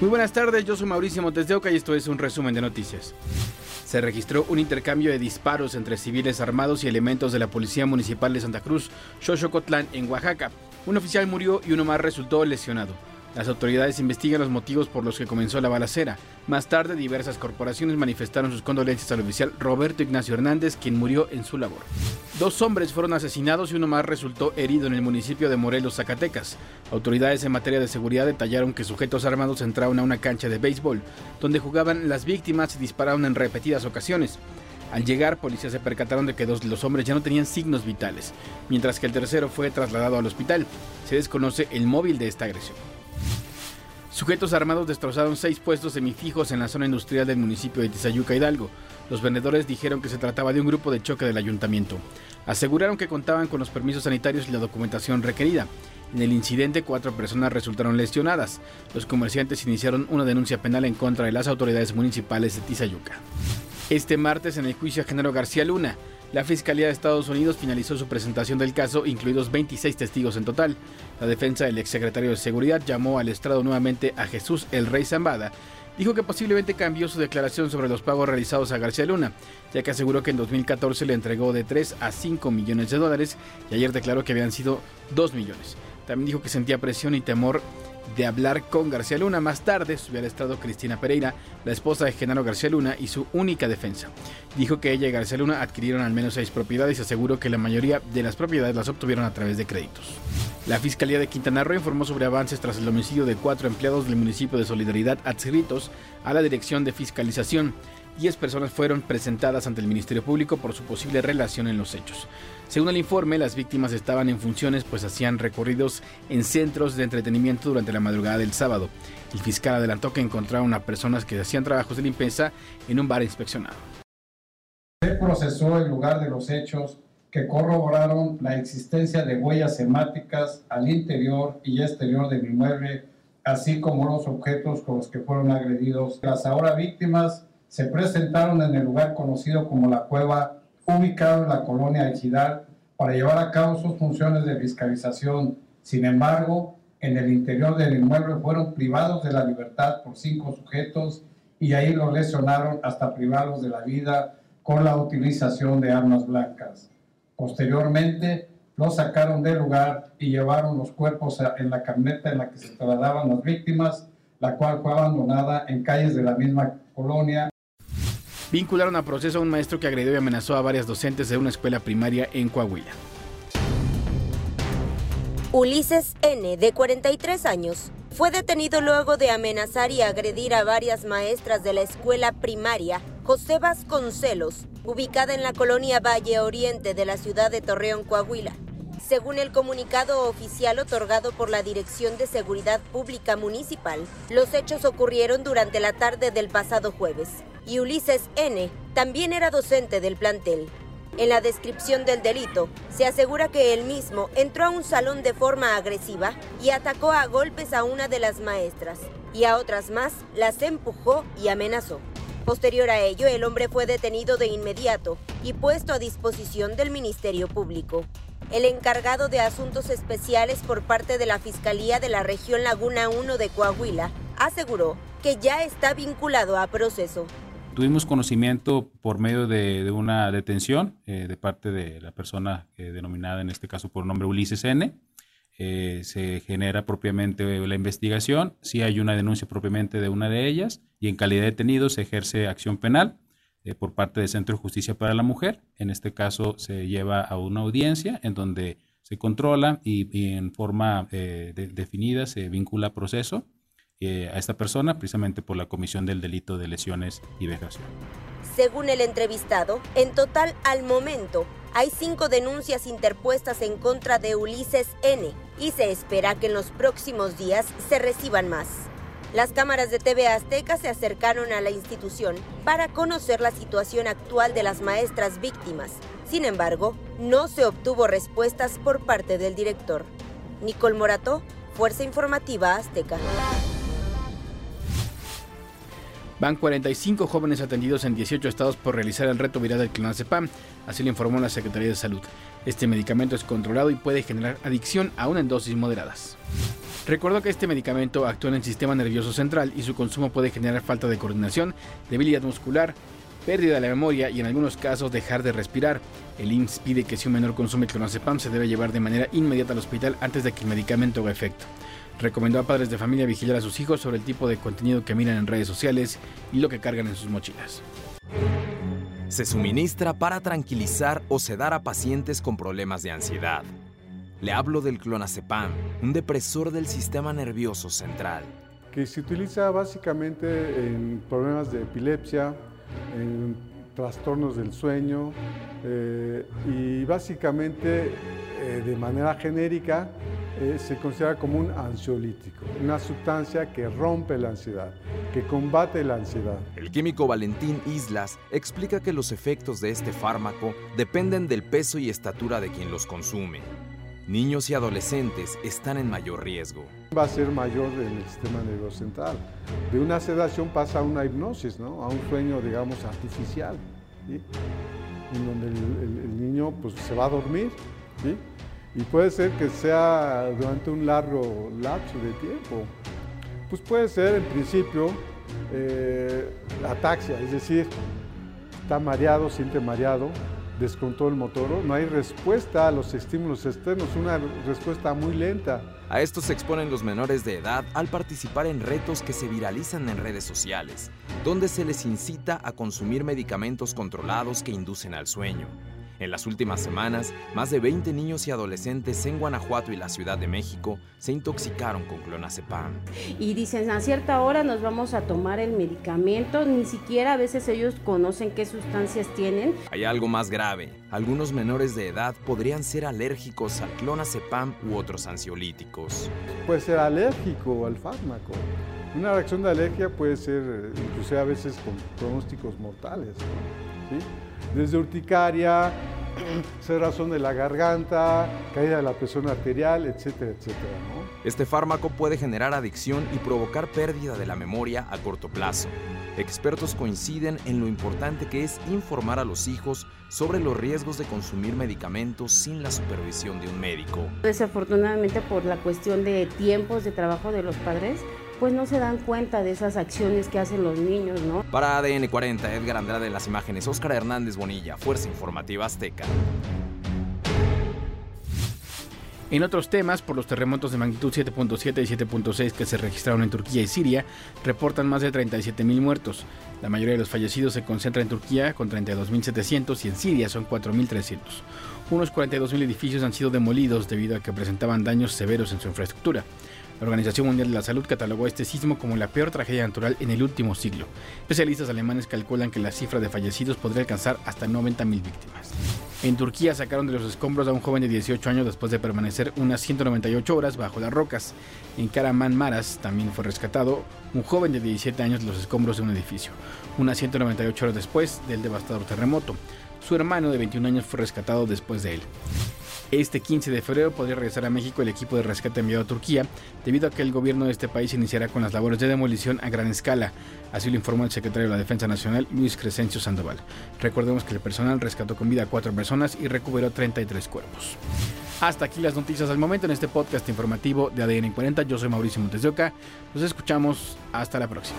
Muy buenas tardes, yo soy Mauricio Montes de Oca y esto es un resumen de noticias. Se registró un intercambio de disparos entre civiles armados y elementos de la Policía Municipal de Santa Cruz, Xochocotlán, en Oaxaca. Un oficial murió y uno más resultó lesionado. Las autoridades investigan los motivos por los que comenzó la balacera. Más tarde, diversas corporaciones manifestaron sus condolencias al oficial Roberto Ignacio Hernández, quien murió en su labor. Dos hombres fueron asesinados y uno más resultó herido en el municipio de Morelos, Zacatecas. Autoridades en materia de seguridad detallaron que sujetos armados entraron a una cancha de béisbol, donde jugaban las víctimas y dispararon en repetidas ocasiones. Al llegar, policías se percataron de que dos de los hombres ya no tenían signos vitales, mientras que el tercero fue trasladado al hospital. Se desconoce el móvil de esta agresión. Sujetos armados destrozaron seis puestos semifijos en la zona industrial del municipio de Tizayuca, Hidalgo. Los vendedores dijeron que se trataba de un grupo de choque del ayuntamiento. Aseguraron que contaban con los permisos sanitarios y la documentación requerida. En el incidente, cuatro personas resultaron lesionadas. Los comerciantes iniciaron una denuncia penal en contra de las autoridades municipales de Tizayuca. Este martes, en el juicio a Genaro García Luna, la Fiscalía de Estados Unidos finalizó su presentación del caso, incluidos 26 testigos en total. La defensa del exsecretario de Seguridad llamó al estrado nuevamente a Jesús el Rey Zambada. Dijo que posiblemente cambió su declaración sobre los pagos realizados a García Luna, ya que aseguró que en 2014 le entregó de 3 a 5 millones de dólares y ayer declaró que habían sido 2 millones. También dijo que sentía presión y temor de hablar con García Luna. Más tarde subió al estrado Cristina Pereira, la esposa de Genaro García Luna y su única defensa. Dijo que ella y García Luna adquirieron al menos seis propiedades y aseguró que la mayoría de las propiedades las obtuvieron a través de créditos. La Fiscalía de Quintana Roo informó sobre avances tras el homicidio de cuatro empleados del municipio de Solidaridad adscritos a la Dirección de Fiscalización. Diez personas fueron presentadas ante el Ministerio Público por su posible relación en los hechos. Según el informe, las víctimas estaban en funciones pues hacían recorridos en centros de entretenimiento durante la madrugada del sábado. El fiscal adelantó que encontraron a personas que hacían trabajos de limpieza en un bar inspeccionado. Se procesó el lugar de los hechos que corroboraron la existencia de huellas hemáticas al interior y exterior del inmueble, así como los objetos con los que fueron agredidos. Las ahora víctimas se presentaron en el lugar conocido como la cueva, ubicado en la colonia Ejidal, para llevar a cabo sus funciones de fiscalización. Sin embargo, en el interior del inmueble fueron privados de la libertad por cinco sujetos y ahí los lesionaron hasta privarlos de la vida con la utilización de armas blancas. Posteriormente, los sacaron del lugar y llevaron los cuerpos en la camioneta en la que se trasladaban las víctimas, la cual fue abandonada en calles de la misma colonia vincularon a proceso a un maestro que agredió y amenazó a varias docentes de una escuela primaria en Coahuila. Ulises N., de 43 años, fue detenido luego de amenazar y agredir a varias maestras de la escuela primaria José Vasconcelos, ubicada en la colonia Valle Oriente de la ciudad de Torreón, Coahuila. Según el comunicado oficial otorgado por la Dirección de Seguridad Pública Municipal, los hechos ocurrieron durante la tarde del pasado jueves y Ulises N. también era docente del plantel. En la descripción del delito, se asegura que él mismo entró a un salón de forma agresiva y atacó a golpes a una de las maestras y a otras más las empujó y amenazó. Posterior a ello, el hombre fue detenido de inmediato y puesto a disposición del Ministerio Público. El encargado de asuntos especiales por parte de la Fiscalía de la región Laguna 1 de Coahuila aseguró que ya está vinculado a proceso. Tuvimos conocimiento por medio de, una detención eh, de parte de la persona denominada en este caso por nombre Ulises N. Eh, se genera propiamente la investigación, si hay una denuncia propiamente de una de ellas y en calidad de detenido se ejerce acción penal eh, por parte del Centro de Justicia para la Mujer. En este caso se lleva a una audiencia en donde se controla y, en forma eh, definida se vincula proceso eh, a esta persona precisamente por la comisión del delito de lesiones y vejación. Según el entrevistado, en total al momento hay cinco denuncias interpuestas en contra de Ulises N y se espera que en los próximos días se reciban más. Las cámaras de TV Azteca se acercaron a la institución para conocer la situación actual de las maestras víctimas. Sin embargo, no se obtuvo respuestas por parte del director. Nicole Morato, Fuerza Informativa Azteca. Van 45 jóvenes atendidos en 18 estados por realizar el reto viral del clonazepam, así lo informó la Secretaría de Salud. Este medicamento es controlado y puede generar adicción aún en dosis moderadas. Recordó que este medicamento actúa en el sistema nervioso central y su consumo puede generar falta de coordinación, debilidad muscular, pérdida de la memoria y en algunos casos dejar de respirar. El IMSS pide que si un menor consume clonazepam se debe llevar de manera inmediata al hospital antes de que el medicamento haga efecto. Recomendó a padres de familia vigilar a sus hijos sobre el tipo de contenido que miran en redes sociales y lo que cargan en sus mochilas. Se suministra para tranquilizar o sedar a pacientes con problemas de ansiedad. Le hablo del clonazepam, un depresor del sistema nervioso central. Que se utiliza básicamente en problemas de epilepsia, en trastornos del sueño eh, y básicamente eh, de manera genérica eh, se considera como un ansiolítico, una sustancia que rompe la ansiedad, que combate la ansiedad. El químico Valentín Islas explica que los efectos de este fármaco dependen del peso y estatura de quien los consume. Niños y adolescentes están en mayor riesgo. Va a ser mayor en el sistema nervioso central. De una sedación pasa a una hipnosis, ¿no? a un sueño, digamos, artificial, en donde el, niño pues, se va a dormir. ¿sí? Y puede ser que sea durante un largo lapso de tiempo. Pues puede ser en principio eh, ataxia, es decir, está mareado, siente mareado, descontrol motor, no hay respuesta a los estímulos externos, una respuesta muy lenta. A esto se exponen los menores de edad al participar en retos que se viralizan en redes sociales, donde se les incita a consumir medicamentos controlados que inducen al sueño. En las últimas semanas, más de 20 niños y adolescentes en Guanajuato y la Ciudad de México se intoxicaron con clonazepam. Y dicen, a cierta hora nos vamos a tomar el medicamento, ni siquiera a veces ellos conocen qué sustancias tienen. Hay algo más grave. Algunos menores de edad podrían ser alérgicos al clonazepam u otros ansiolíticos. Puede ser alérgico al fármaco. Una reacción de alergia puede ser, eh, inclusive a veces con pronósticos mortales. ¿Sí? desde urticaria, cerrazón de la garganta, caída de la presión arterial, etcétera, etcétera. Este fármaco puede generar adicción y provocar pérdida de la memoria a corto plazo. Expertos coinciden en lo importante que es informar a los hijos sobre los riesgos de consumir medicamentos sin la supervisión de un médico. Desafortunadamente por la cuestión de tiempos de trabajo de los padres, pues no se dan cuenta de esas acciones que hacen los niños, ¿no? Para ADN 40, Edgar Andrade en las imágenes, Óscar Hernández Bonilla, Fuerza Informativa Azteca. En otros temas, por los terremotos de magnitud 7.7 y 7.6 que se registraron en Turquía y Siria, reportan más de 37.000 muertos. La mayoría de los fallecidos se concentra en Turquía con 32.700 y en Siria son 4.300. Unos 42.000 edificios han sido demolidos debido a que presentaban daños severos en su infraestructura. La Organización Mundial de la Salud catalogó este sismo como la peor tragedia natural en el último siglo. Especialistas alemanes calculan que la cifra de fallecidos podría alcanzar hasta 90.000 víctimas. En Turquía sacaron de los escombros a un joven de 18 años después de permanecer unas 198 horas bajo las rocas. En Karaman Maras también fue rescatado un joven de 17 años de los escombros de un edificio, unas 198 horas después del devastador terremoto. Su hermano de 21 años fue rescatado después de él. Este 15 de febrero podría regresar a México el equipo de rescate enviado a Turquía, debido a que el gobierno de este país iniciará con las labores de demolición a gran escala. Así lo informó el secretario de la Defensa Nacional, Luis Crescencio Sandoval. Recordemos que el personal rescató con vida a cuatro personas y recuperó 33 cuerpos. Hasta aquí las noticias al momento en este podcast informativo de ADN 40. Yo soy Mauricio Montes de Oca. Nos escuchamos. Hasta la próxima.